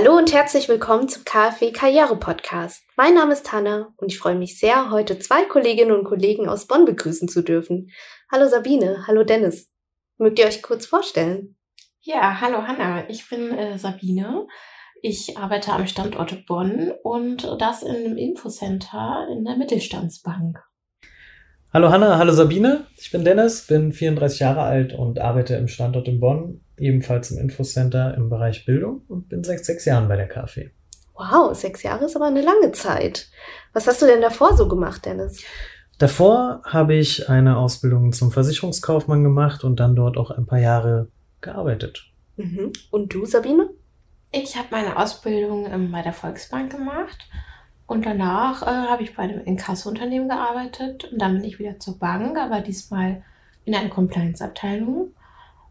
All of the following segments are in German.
Hallo und herzlich willkommen zum KfW Karriere Podcast. Mein Name ist Hanna und ich freue mich sehr, heute zwei Kolleginnen und Kollegen aus Bonn begrüßen zu dürfen. Hallo Sabine, hallo Dennis. Mögt ihr euch kurz vorstellen? Ja, hallo Hanna, ich bin äh, Sabine. Ich arbeite am Standort Bonn und das in einem Infocenter in der Mittelstandsbank. Hallo Hanna, hallo Sabine. Ich bin Dennis, bin 34 Jahre alt und arbeite im Standort in Bonn, ebenfalls im Infocenter im Bereich Bildung und bin seit sechs Jahren bei der KfW. Wow, sechs Jahre ist aber eine lange Zeit. Was hast du denn davor so gemacht, Dennis? Davor habe ich eine Ausbildung zum Versicherungskaufmann gemacht und dann dort auch ein paar Jahre gearbeitet. Mhm. Und du, Sabine? Ich habe meine Ausbildung ähm, bei der Volksbank gemacht und danach äh, habe ich bei einem Inkasso-Unternehmen gearbeitet und dann bin ich wieder zur Bank, aber diesmal in einer Compliance-Abteilung.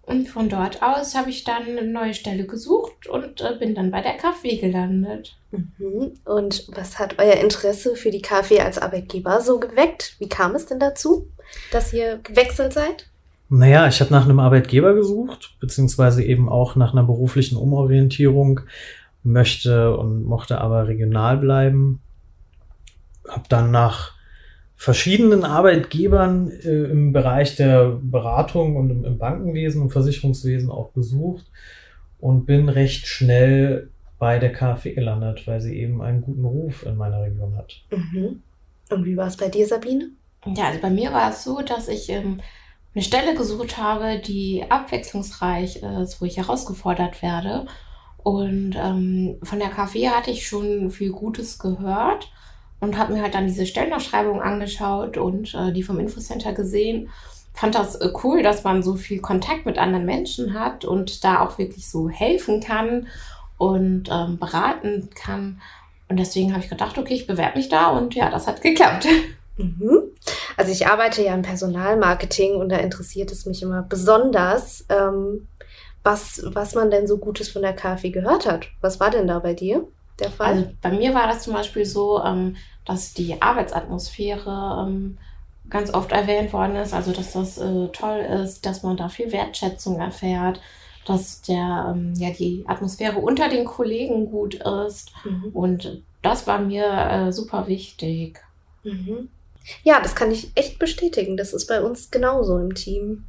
Und von dort aus habe ich dann eine neue Stelle gesucht und äh, bin dann bei der KfW gelandet. Mhm. Und was hat euer Interesse für die KfW als Arbeitgeber so geweckt? Wie kam es denn dazu, dass ihr gewechselt seid? Naja, ich habe nach einem Arbeitgeber gesucht, beziehungsweise eben auch nach einer beruflichen Umorientierung, möchte und mochte aber regional bleiben. Habe dann nach verschiedenen Arbeitgebern äh, im Bereich der Beratung und im, im Bankenwesen und Versicherungswesen auch gesucht und bin recht schnell bei der KfW gelandet, weil sie eben einen guten Ruf in meiner Region hat. Mhm. Und wie war es bei dir, Sabine? Ja, also bei mir war es so, dass ich ähm, eine Stelle gesucht habe, die abwechslungsreich ist, wo ich herausgefordert werde. Und ähm, von der KfW hatte ich schon viel Gutes gehört und habe mir halt dann diese Stellenausschreibung angeschaut und äh, die vom Infocenter gesehen. Fand das äh, cool, dass man so viel Kontakt mit anderen Menschen hat und da auch wirklich so helfen kann und ähm, beraten kann. Und deswegen habe ich gedacht, okay, ich bewerbe mich da und ja, das hat geklappt. Mhm. Also ich arbeite ja im Personalmarketing und da interessiert es mich immer besonders, ähm, was, was man denn so Gutes von der KfW gehört hat. Was war denn da bei dir der Fall? Also bei mir war das zum Beispiel so, ähm, dass die Arbeitsatmosphäre ähm, ganz oft erwähnt worden ist. Also dass das äh, toll ist, dass man da viel Wertschätzung erfährt, dass der, ähm, ja, die Atmosphäre unter den Kollegen gut ist. Mhm. Und das war mir äh, super wichtig. Mhm. Ja, das kann ich echt bestätigen. Das ist bei uns genauso im Team.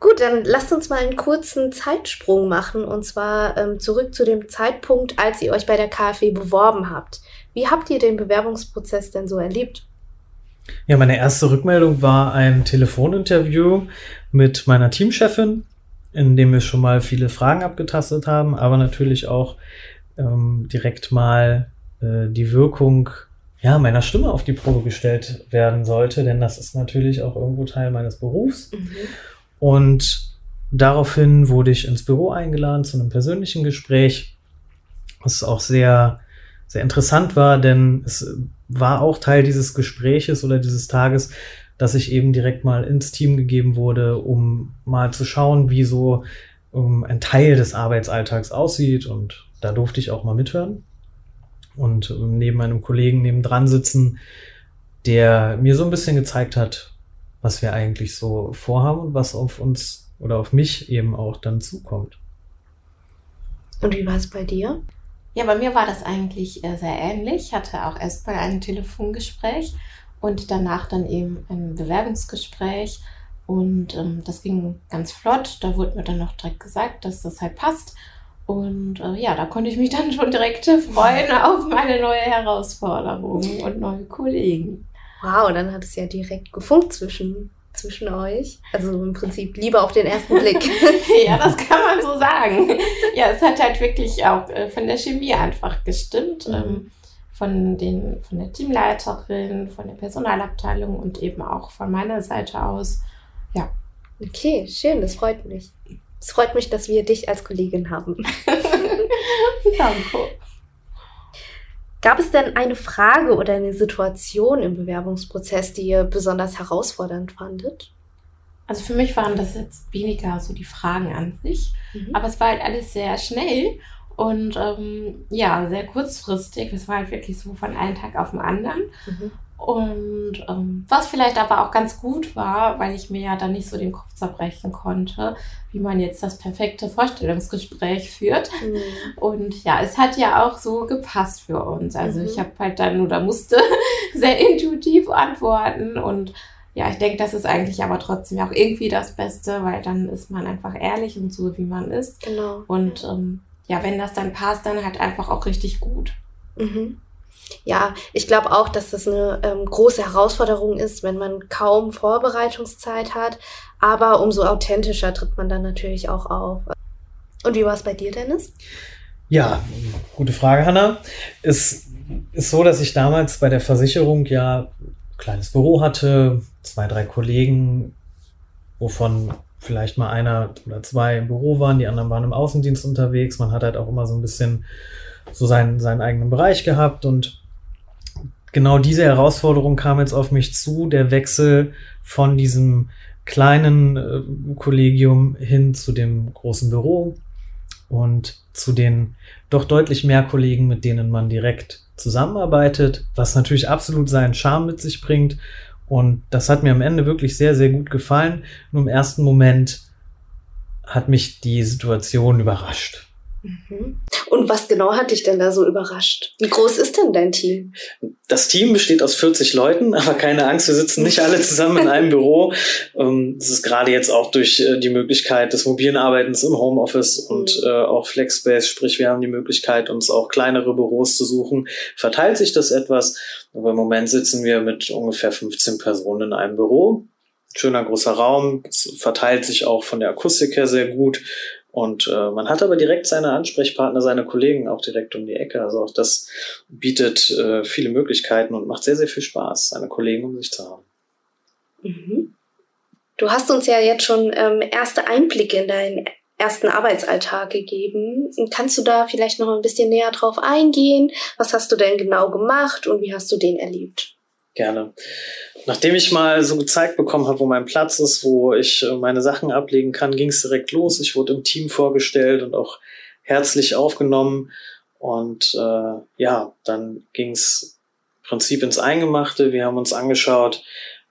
Gut, dann lasst uns mal einen kurzen Zeitsprung machen und zwar ähm, zurück zu dem Zeitpunkt, als ihr euch bei der KfW beworben habt. Wie habt ihr den Bewerbungsprozess denn so erlebt? Ja, meine erste Rückmeldung war ein Telefoninterview mit meiner Teamchefin, in dem wir schon mal viele Fragen abgetastet haben, aber natürlich auch ähm, direkt mal äh, die Wirkung ja, meiner Stimme auf die Probe gestellt werden sollte, denn das ist natürlich auch irgendwo Teil meines Berufs. Mhm. Und daraufhin wurde ich ins Büro eingeladen zu einem persönlichen Gespräch, was auch sehr, sehr interessant war, denn es war auch Teil dieses Gespräches oder dieses Tages, dass ich eben direkt mal ins Team gegeben wurde, um mal zu schauen, wie so um, ein Teil des Arbeitsalltags aussieht. Und da durfte ich auch mal mithören und neben einem Kollegen nebendran sitzen, der mir so ein bisschen gezeigt hat, was wir eigentlich so vorhaben und was auf uns oder auf mich eben auch dann zukommt. Und wie war es bei dir? Ja, bei mir war das eigentlich äh, sehr ähnlich. Ich hatte auch erstmal ein Telefongespräch und danach dann eben ein Bewerbungsgespräch. Und ähm, das ging ganz flott. Da wurde mir dann noch direkt gesagt, dass das halt passt. Und äh, ja, da konnte ich mich dann schon direkt freuen auf meine neue Herausforderung und neue Kollegen. Wow, dann hat es ja direkt gefunkt zwischen, zwischen euch. Also im Prinzip Liebe auf den ersten Blick. ja, das kann man so sagen. Ja, es hat halt wirklich auch äh, von der Chemie einfach gestimmt. Mhm. Ähm, von, den, von der Teamleiterin, von der Personalabteilung und eben auch von meiner Seite aus. Ja. Okay, schön, das freut mich. Es freut mich, dass wir dich als Kollegin haben. Danke. Gab es denn eine Frage oder eine Situation im Bewerbungsprozess, die ihr besonders herausfordernd fandet? Also für mich waren das jetzt weniger so die Fragen an sich, mhm. aber es war halt alles sehr schnell und ähm, ja, sehr kurzfristig. Es war halt wirklich so von einem Tag auf den anderen. Mhm. Und ähm, was vielleicht aber auch ganz gut war, weil ich mir ja dann nicht so den Kopf zerbrechen konnte, wie man jetzt das perfekte Vorstellungsgespräch führt. Mhm. Und ja, es hat ja auch so gepasst für uns. Also mhm. ich habe halt dann oder musste sehr intuitiv antworten und ja, ich denke, das ist eigentlich aber trotzdem auch irgendwie das Beste, weil dann ist man einfach ehrlich und so, wie man ist. Genau. Und ähm, ja, wenn das dann passt, dann halt einfach auch richtig gut. Mhm. Ja, ich glaube auch, dass das eine ähm, große Herausforderung ist, wenn man kaum Vorbereitungszeit hat. Aber umso authentischer tritt man dann natürlich auch auf. Und wie war es bei dir, Dennis? Ja, gute Frage, Hanna. Es ist so, dass ich damals bei der Versicherung ja ein kleines Büro hatte, zwei, drei Kollegen, wovon vielleicht mal einer oder zwei im Büro waren, die anderen waren im Außendienst unterwegs. Man hat halt auch immer so ein bisschen so seinen, seinen eigenen Bereich gehabt und genau diese Herausforderung kam jetzt auf mich zu, der Wechsel von diesem kleinen äh, Kollegium hin zu dem großen Büro und zu den doch deutlich mehr Kollegen, mit denen man direkt zusammenarbeitet, was natürlich absolut seinen Charme mit sich bringt. Und das hat mir am Ende wirklich sehr, sehr gut gefallen. Nur im ersten Moment hat mich die Situation überrascht. Mhm. Und was genau hat dich denn da so überrascht? Wie groß ist denn dein Team? Das Team besteht aus 40 Leuten, aber keine Angst, wir sitzen nicht alle zusammen in einem Büro. Ähm, das ist gerade jetzt auch durch äh, die Möglichkeit des mobilen Arbeitens im Homeoffice und mhm. äh, auch Flexspace, sprich wir haben die Möglichkeit, uns auch kleinere Büros zu suchen, verteilt sich das etwas. Aber im Moment sitzen wir mit ungefähr 15 Personen in einem Büro schöner großer Raum, es verteilt sich auch von der Akustik her sehr gut. Und äh, man hat aber direkt seine Ansprechpartner, seine Kollegen auch direkt um die Ecke. Also auch das bietet äh, viele Möglichkeiten und macht sehr, sehr viel Spaß, seine Kollegen um sich zu haben. Mhm. Du hast uns ja jetzt schon ähm, erste Einblicke in deinen ersten Arbeitsalltag gegeben. Kannst du da vielleicht noch ein bisschen näher drauf eingehen? Was hast du denn genau gemacht und wie hast du den erlebt? Gerne. Nachdem ich mal so gezeigt bekommen habe, wo mein Platz ist, wo ich äh, meine Sachen ablegen kann, ging es direkt los. Ich wurde im Team vorgestellt und auch herzlich aufgenommen. Und äh, ja, dann ging es im Prinzip ins Eingemachte. Wir haben uns angeschaut,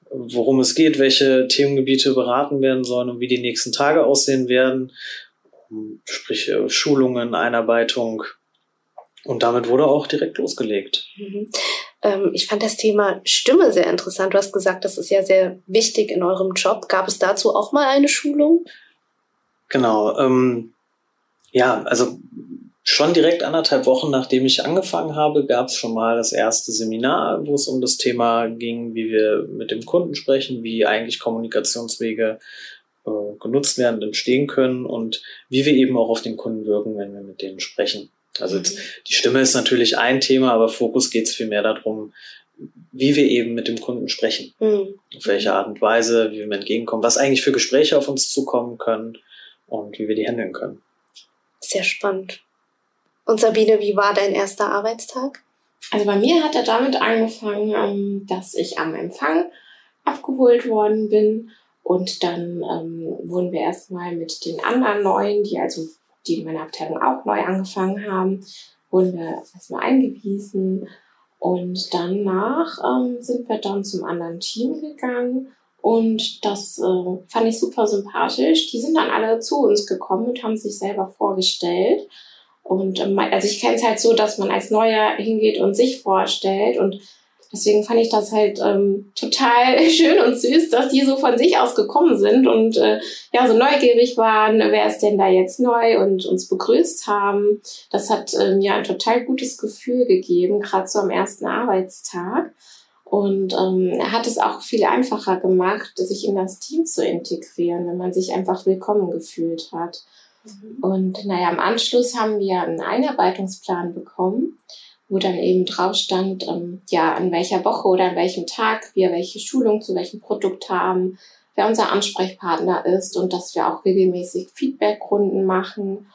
worum es geht, welche Themengebiete beraten werden sollen und wie die nächsten Tage aussehen werden. Sprich äh, Schulungen, Einarbeitung. Und damit wurde auch direkt losgelegt. Mhm ähm, ich fand das Thema Stimme sehr interessant. Du hast gesagt, das ist ja sehr wichtig in eurem Job. Gab es dazu auch mal eine Schulung? Genau. Ähm, ja, also schon direkt anderthalb Wochen nachdem ich angefangen habe, gab es schon mal das erste Seminar, wo es um das Thema ging, wie wir mit dem Kunden sprechen, wie eigentlich Kommunikationswege äh, genutzt werden, entstehen können und wie wir eben auch auf den Kunden wirken, wenn wir mit denen sprechen. Also jetzt, die Stimme ist natürlich ein Thema, aber Fokus geht es vielmehr darum, wie wir eben mit dem Kunden sprechen. Mhm. Auf welche Art und Weise, wie wir ihm entgegenkommen, was eigentlich für Gespräche auf uns zukommen können und wie wir die handeln können. Sehr spannend. Und Sabine, wie war dein erster Arbeitstag? Also bei mir hat er damit angefangen, ähm, dass ich am Empfang abgeholt worden bin und dann ähm, wurden wir erstmal mit den anderen Neuen, die also die in meiner Abteilung auch neu angefangen haben, wurden wir erstmal eingewiesen. Und danach ähm, sind wir dann zum anderen Team gegangen. Und das äh, fand ich super sympathisch. Die sind dann alle zu uns gekommen und haben sich selber vorgestellt. Und ähm, also ich kenne es halt so, dass man als Neuer hingeht und sich vorstellt. Und Deswegen fand ich das halt ähm, total schön und süß, dass die so von sich aus gekommen sind und äh, ja, so neugierig waren, wer ist denn da jetzt neu und uns begrüßt haben. Das hat ähm, ja ein total gutes Gefühl gegeben, gerade so am ersten Arbeitstag. Und ähm, hat es auch viel einfacher gemacht, sich in das Team zu integrieren, wenn man sich einfach willkommen gefühlt hat. Mhm. Und naja, im Anschluss haben wir einen Einarbeitungsplan bekommen wo dann eben drauf stand, ähm, ja, an welcher Woche oder an welchem Tag wir welche Schulung zu welchem Produkt haben, wer unser Ansprechpartner ist und dass wir auch regelmäßig Feedbackrunden machen.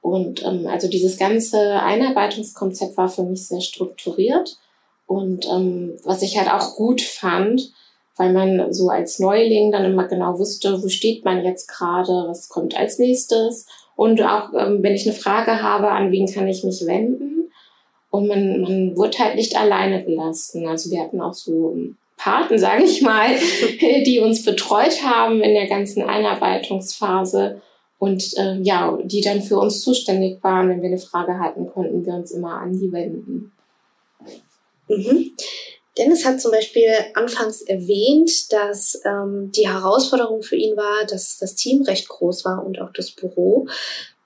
Und ähm, also dieses ganze Einarbeitungskonzept war für mich sehr strukturiert. Und ähm, was ich halt auch gut fand, weil man so als Neuling dann immer genau wusste, wo steht man jetzt gerade, was kommt als nächstes. Und auch ähm, wenn ich eine Frage habe, an wen kann ich mich wenden. Und man, man wurde halt nicht alleine gelassen. Also wir hatten auch so Paten, sage ich mal, die uns betreut haben in der ganzen Einarbeitungsphase und äh, ja, die dann für uns zuständig waren. Wenn wir eine Frage hatten, konnten wir uns immer an die wenden. Mhm. Dennis hat zum Beispiel anfangs erwähnt, dass ähm, die Herausforderung für ihn war, dass das Team recht groß war und auch das Büro.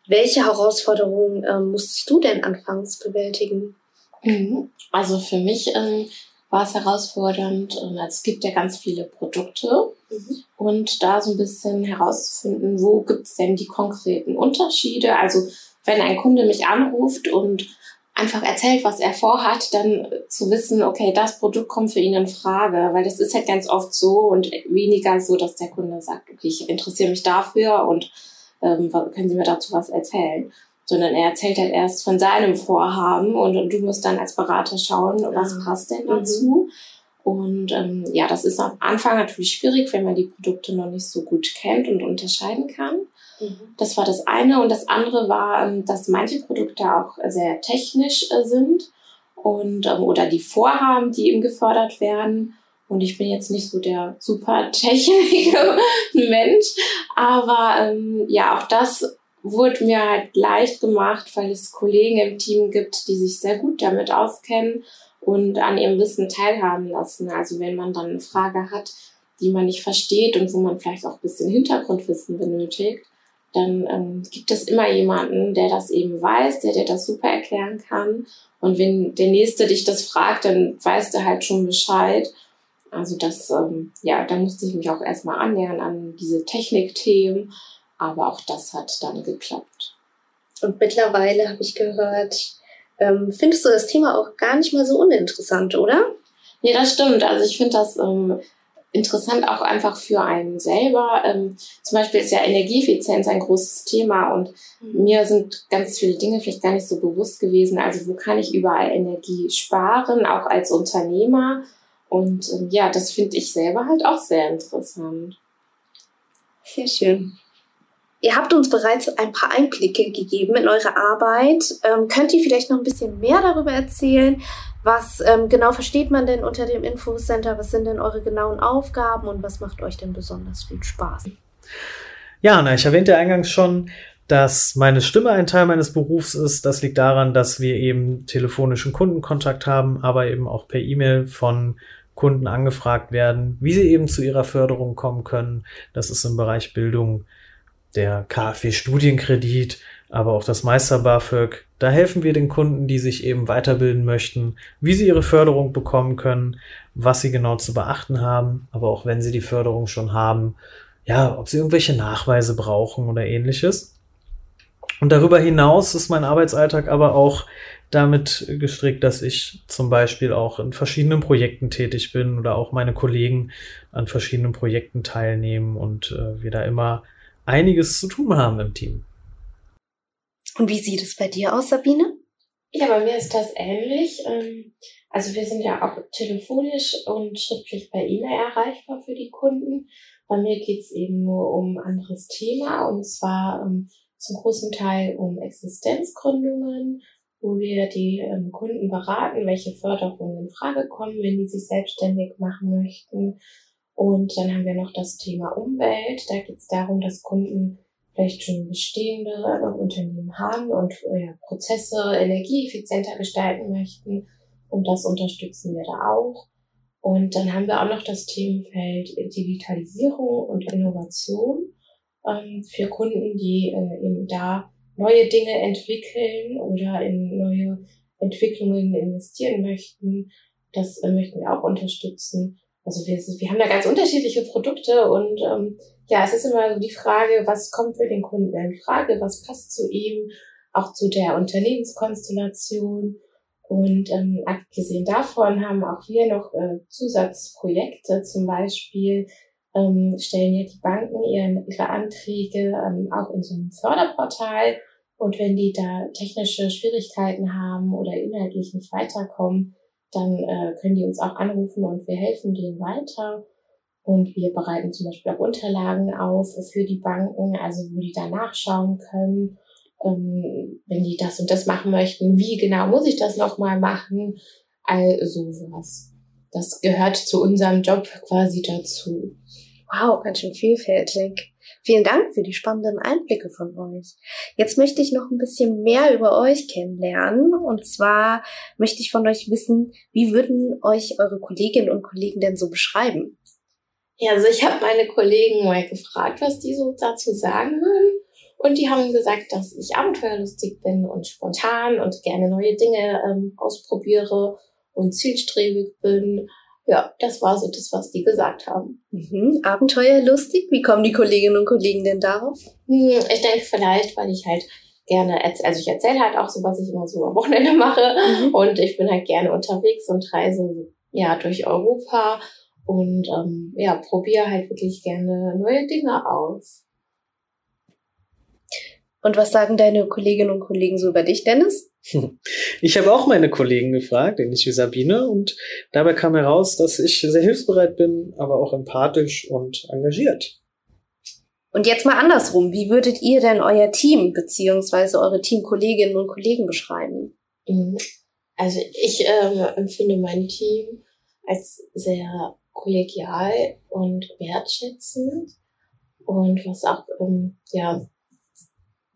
Welche Herausforderungen ähm, musstest du denn anfangs bewältigen? Mhm. Also für mich ähm, war es herausfordernd. Also es gibt ja ganz viele Produkte mhm. und da so ein bisschen herauszufinden, wo gibt es denn die konkreten Unterschiede. Also wenn ein Kunde mich anruft und einfach erzählt, was er vorhat, dann zu wissen, okay, das Produkt kommt für ihn in Frage, weil das ist halt ganz oft so und weniger so, dass der Kunde sagt, okay, ich interessiere mich dafür und ähm, können Sie mir dazu was erzählen? Sondern er erzählt halt erst von seinem Vorhaben und, du musst dann als Berater schauen, was passt denn dazu. Mhm. Und ähm, ja, das ist am Anfang natürlich schwierig, wenn man die Produkte noch nicht so gut kennt und unterscheiden kann. Mhm. Das war das eine. Und das andere war, ähm, dass manche Produkte auch sehr technisch äh, sind und ähm, oder die Vorhaben, die eben gefördert werden. Und ich bin jetzt nicht so der super Technik-Mensch, aber ähm, ja, auch das wurde mir halt leicht gemacht, weil es Kollegen im Team gibt, die sich sehr gut damit auskennen und an ihrem Wissen teilhaben lassen. Also wenn man dann eine Frage hat, die man nicht versteht und wo man vielleicht auch ein bisschen Hintergrundwissen benötigt, dann ähm, gibt es immer jemanden, der das eben weiß, der dir das super erklären kann. Und wenn der Nächste dich das fragt, dann weißt du halt schon Bescheid. Also das, ähm, ja, da musste ich mich auch erstmal annähern an diese Technikthemen aber auch das hat dann geklappt. Und mittlerweile habe ich gehört, ähm, findest du das Thema auch gar nicht mal so uninteressant, oder? Nee, das stimmt. Also ich finde das ähm, interessant auch einfach für einen selber. Ähm, zum Beispiel ist ja Energieeffizienz ein großes Thema und mhm. mir sind ganz viele Dinge vielleicht gar nicht so bewusst gewesen. Also wo kann ich überall Energie sparen, auch als Unternehmer? Und ähm, ja, das finde ich selber halt auch sehr interessant. Sehr schön. Ihr habt uns bereits ein paar Einblicke gegeben in eure Arbeit. Ähm, könnt ihr vielleicht noch ein bisschen mehr darüber erzählen? Was ähm, genau versteht man denn unter dem Infocenter? Was sind denn eure genauen Aufgaben und was macht euch denn besonders viel Spaß? Ja, na, ich erwähnte eingangs schon, dass meine Stimme ein Teil meines Berufs ist. Das liegt daran, dass wir eben telefonischen Kundenkontakt haben, aber eben auch per E-Mail von Kunden angefragt werden, wie sie eben zu ihrer Förderung kommen können. Das ist im Bereich Bildung der KfW Studienkredit, aber auch das Meister BAföG. Da helfen wir den Kunden, die sich eben weiterbilden möchten, wie sie ihre Förderung bekommen können, was sie genau zu beachten haben, aber auch wenn sie die Förderung schon haben, ja, ob sie irgendwelche Nachweise brauchen oder ähnliches. Und darüber hinaus ist mein Arbeitsalltag aber auch damit gestrickt, dass ich zum Beispiel auch in verschiedenen Projekten tätig bin oder auch meine Kollegen an verschiedenen Projekten teilnehmen und äh, wir da immer einiges zu tun haben im Team. Und wie sieht es bei dir aus, Sabine? Ja, bei mir ist das ähnlich. Ähm, also wir sind ja auch telefonisch und schriftlich per E-Mail erreichbar für die Kunden. Bei mir geht es eben nur um ein anderes Thema und zwar ähm, zum großen Teil um Existenzgründungen, wo wir die ähm, Kunden beraten, welche Förderungen in Frage kommen, wenn die sich selbstständig machen möchten und dann haben wir noch das Thema Umwelt. Da geht es darum, dass Kunden vielleicht schon bestehende Unternehmen haben und ja, Prozesse energieeffizienter gestalten möchten. Und das unterstützen wir da auch. Und dann haben wir auch noch das Themenfeld Digitalisierung und Innovation ähm, für Kunden, die äh, eben da neue Dinge entwickeln oder in neue Entwicklungen investieren möchten. Das äh, möchten wir auch unterstützen. Also wir, wir haben da ganz unterschiedliche Produkte und ähm, ja, es ist immer so die Frage, was kommt für den Kunden in Frage, was passt zu ihm, auch zu der Unternehmenskonstellation. Und ähm, abgesehen davon haben auch wir noch äh, Zusatzprojekte, zum Beispiel ähm, stellen ja die Banken ihren, ihre Anträge ähm, auch in so einem Förderportal. Und wenn die da technische Schwierigkeiten haben oder inhaltlich nicht weiterkommen, dann äh, können die uns auch anrufen und wir helfen denen weiter. Und wir bereiten zum Beispiel auch Unterlagen auf für die Banken, also wo die da nachschauen können. ähm, wenn die das und das machen möchten, wie genau muss ich das nochmal machen? All sowas. Das gehört zu unserem Job quasi dazu. Wow, ganz schön vielfältig. Vielen Dank für die spannenden Einblicke von euch. Jetzt möchte ich noch ein bisschen mehr über euch kennenlernen. Und zwar möchte ich von euch wissen, wie würden euch eure Kolleginnen und Kollegen denn so beschreiben? Ja, also ich habe meine Kollegen mal gefragt, was die so dazu sagen würden. Und die haben gesagt, dass ich abenteuerlustig bin und spontan und gerne neue Dinge ähm, ausprobiere und zielstrebig bin. Ja, das war so das, was die gesagt haben. Mhm. Abenteuerlustig? Wie kommen die Kolleginnen und Kollegen denn darauf? Hm, ich denke vielleicht, weil ich halt gerne, also ich erzähle halt auch so, was ich immer so am Wochenende mache. Mhm. Und ich bin halt gerne unterwegs und reise ja durch Europa und ähm, ja, probiere halt wirklich gerne neue Dinge aus. Und was sagen deine Kolleginnen und Kollegen so über dich, Dennis? Ich habe auch meine Kollegen gefragt, ähnlich wie Sabine, und dabei kam heraus, dass ich sehr hilfsbereit bin, aber auch empathisch und engagiert. Und jetzt mal andersrum, wie würdet ihr denn euer Team beziehungsweise eure Teamkolleginnen und Kollegen beschreiben? Mhm. Also ich ähm, empfinde mein Team als sehr kollegial und wertschätzend und was auch ähm, ja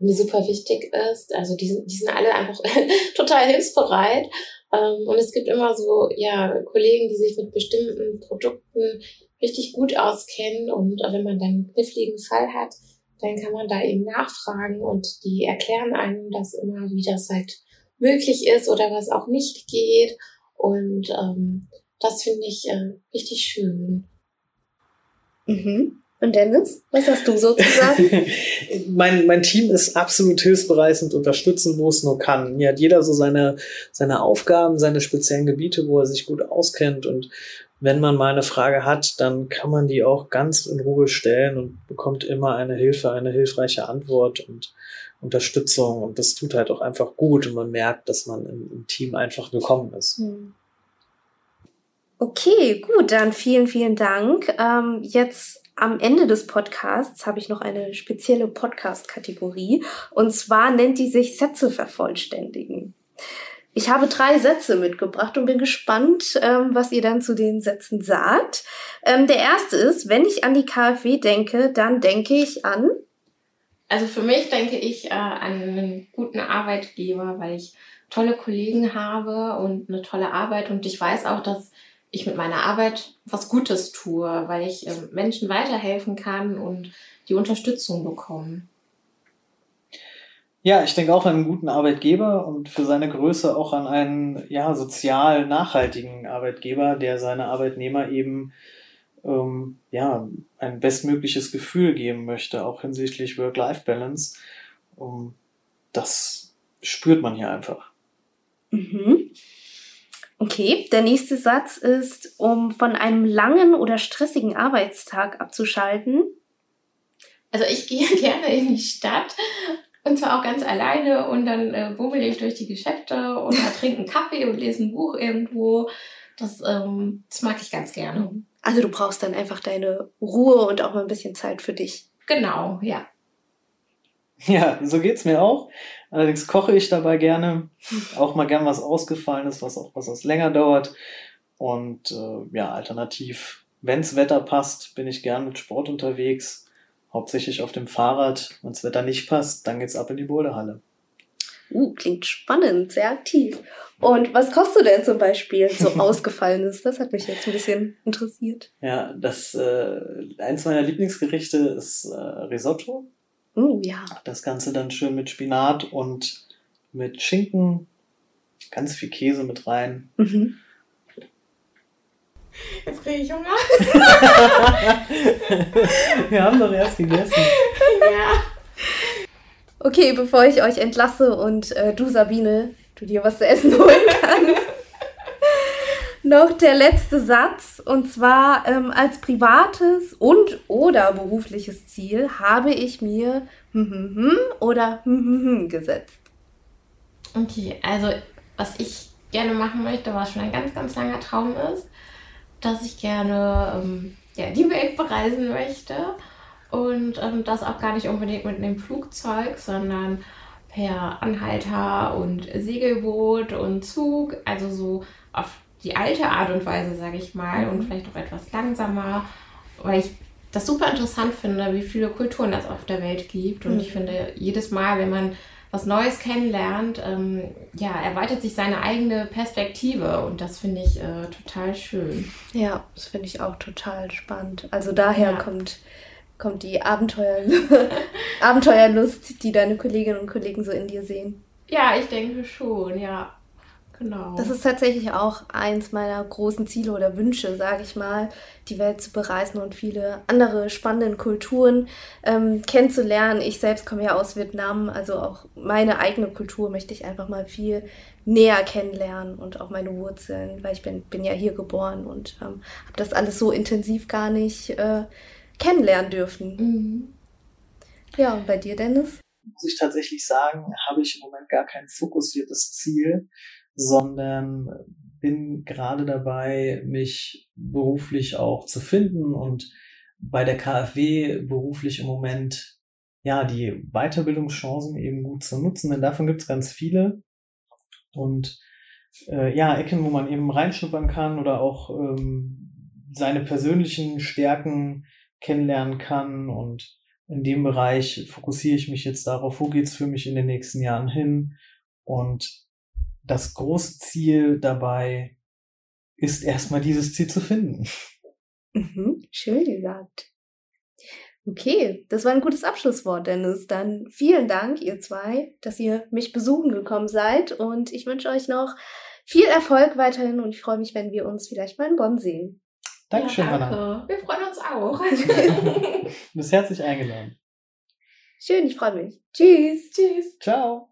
mir super wichtig ist. Also die sind, die sind alle einfach total hilfsbereit. Ähm, und es gibt immer so ja Kollegen, die sich mit bestimmten Produkten richtig gut auskennen und wenn man dann einen kniffligen Fall hat, dann kann man da eben nachfragen und die erklären einem das immer, wie das halt möglich ist oder was auch nicht geht. Und ähm, das finde ich äh, richtig schön. Mhm. Und Dennis, was hast du so zu sagen? mein, mein Team ist absolut hilfsbereit und unterstützend, wo es nur kann. Hier hat jeder so seine, seine Aufgaben, seine speziellen Gebiete, wo er sich gut auskennt. Und wenn man mal eine Frage hat, dann kann man die auch ganz in Ruhe stellen und bekommt immer eine Hilfe, eine hilfreiche Antwort und Unterstützung. Und das tut halt auch einfach gut und man merkt, dass man im, im Team einfach willkommen ist. Hm. Okay, gut, dann vielen, vielen Dank. Ähm, jetzt am Ende des Podcasts habe ich noch eine spezielle Podcast-Kategorie und zwar nennt die sich Sätze vervollständigen. Ich habe drei Sätze mitgebracht und bin gespannt, ähm, was ihr dann zu den Sätzen sagt. Ähm, der erste ist, wenn ich an die KfW denke, dann denke ich an. Also für mich denke ich äh, an einen guten Arbeitgeber, weil ich tolle Kollegen habe und eine tolle Arbeit und ich weiß auch, dass ich mit meiner Arbeit was Gutes tue, weil ich äh, Menschen weiterhelfen kann und die Unterstützung bekomme. Ja, ich denke auch an einen guten Arbeitgeber und für seine Größe auch an einen ja, sozial nachhaltigen Arbeitgeber, der seine Arbeitnehmer eben ähm, ja, ein bestmögliches Gefühl geben möchte, auch hinsichtlich Work-Life-Balance. Um, ähm, das spürt man hier einfach. Mhm. Okay, der nächste Satz ist, um von einem langen oder stressigen Arbeitstag abzuschalten. Also ich gehe gerne in die Stadt und zwar auch ganz alleine und dann äh, bummel ich durch die Geschäfte und trinke einen Kaffee und lese ein Buch irgendwo. Das, ähm, das mag ich ganz gerne. Also du brauchst dann einfach deine Ruhe und auch mal ein bisschen Zeit für dich. Genau, ja. Ja, so geht's mir auch. Allerdings koche ich dabei gerne. Auch mal gern was Ausgefallenes, was auch was was länger dauert. Und äh, ja, alternativ, wenns Wetter passt, bin ich gern mit Sport unterwegs. Hauptsächlich auf dem Fahrrad. Wenn's Wetter nicht passt, dann geht's ab in die Boulderhalle. Uh, klingt spannend, sehr aktiv. Und was kochst du denn zum Beispiel so ausgefallenes? Das hat mich jetzt ein bisschen interessiert. Ja, das äh, eins meiner Lieblingsgerichte ist äh, Risotto. Oh ja. Das Ganze dann schön mit Spinat und mit Schinken, ganz viel Käse mit rein. Mhm. Jetzt kriege ich Hunger. Wir haben doch erst gegessen. Ja. Okay, bevor ich euch entlasse und äh, du, Sabine, du dir was zu essen holen kannst, noch der letzte Satz. Und zwar ähm, als privates und oder berufliches Ziel habe ich mir hm, hm, hm oder gesetzt. Okay, also was ich gerne machen möchte, was schon ein ganz, ganz langer Traum ist, dass ich gerne ähm, ja, die Welt bereisen möchte. Und ähm, das auch gar nicht unbedingt mit einem Flugzeug, sondern per Anhalter und Segelboot und Zug, also so auf die alte Art und Weise, sage ich mal, mhm. und vielleicht auch etwas langsamer, weil ich das super interessant finde, wie viele Kulturen es auf der Welt gibt. Und mhm. ich finde, jedes Mal, wenn man was Neues kennenlernt, ähm, ja, erweitert sich seine eigene Perspektive und das finde ich äh, total schön. Ja, das finde ich auch total spannend. Also daher ja. kommt, kommt die Abenteuer Abenteuerlust, die deine Kolleginnen und Kollegen so in dir sehen. Ja, ich denke schon, ja. Genau. Das ist tatsächlich auch eins meiner großen Ziele oder Wünsche, sage ich mal, die Welt zu bereisen und viele andere spannende Kulturen ähm, kennenzulernen. Ich selbst komme ja aus Vietnam, also auch meine eigene Kultur möchte ich einfach mal viel näher kennenlernen und auch meine Wurzeln, weil ich bin, bin ja hier geboren und ähm, habe das alles so intensiv gar nicht äh, kennenlernen dürfen. Mhm. Ja, und bei dir, Dennis? muss ich tatsächlich sagen, habe ich im Moment gar kein fokussiertes Ziel, sondern bin gerade dabei, mich beruflich auch zu finden und bei der KfW beruflich im Moment ja die Weiterbildungschancen eben gut zu nutzen, denn davon gibt es ganz viele. Und äh, ja Ecken, wo man eben reinschnuppern kann oder auch ähm, seine persönlichen Stärken kennenlernen kann. Und in dem Bereich fokussiere ich mich jetzt darauf, wo geht's für mich in den nächsten Jahren hin. Und das große Ziel dabei ist erstmal dieses Ziel zu finden. Mhm, schön gesagt. Okay, das war ein gutes Abschlusswort, Dennis. Dann vielen Dank, ihr zwei, dass ihr mich besuchen gekommen seid und ich wünsche euch noch viel Erfolg weiterhin und ich freue mich, wenn wir uns vielleicht mal in Bonn sehen. Dankeschön, ja, danke. Anna. Wir freuen uns auch. du bist herzlich eingeladen. Schön, ich freue mich. Tschüss. Tschüss. Ciao.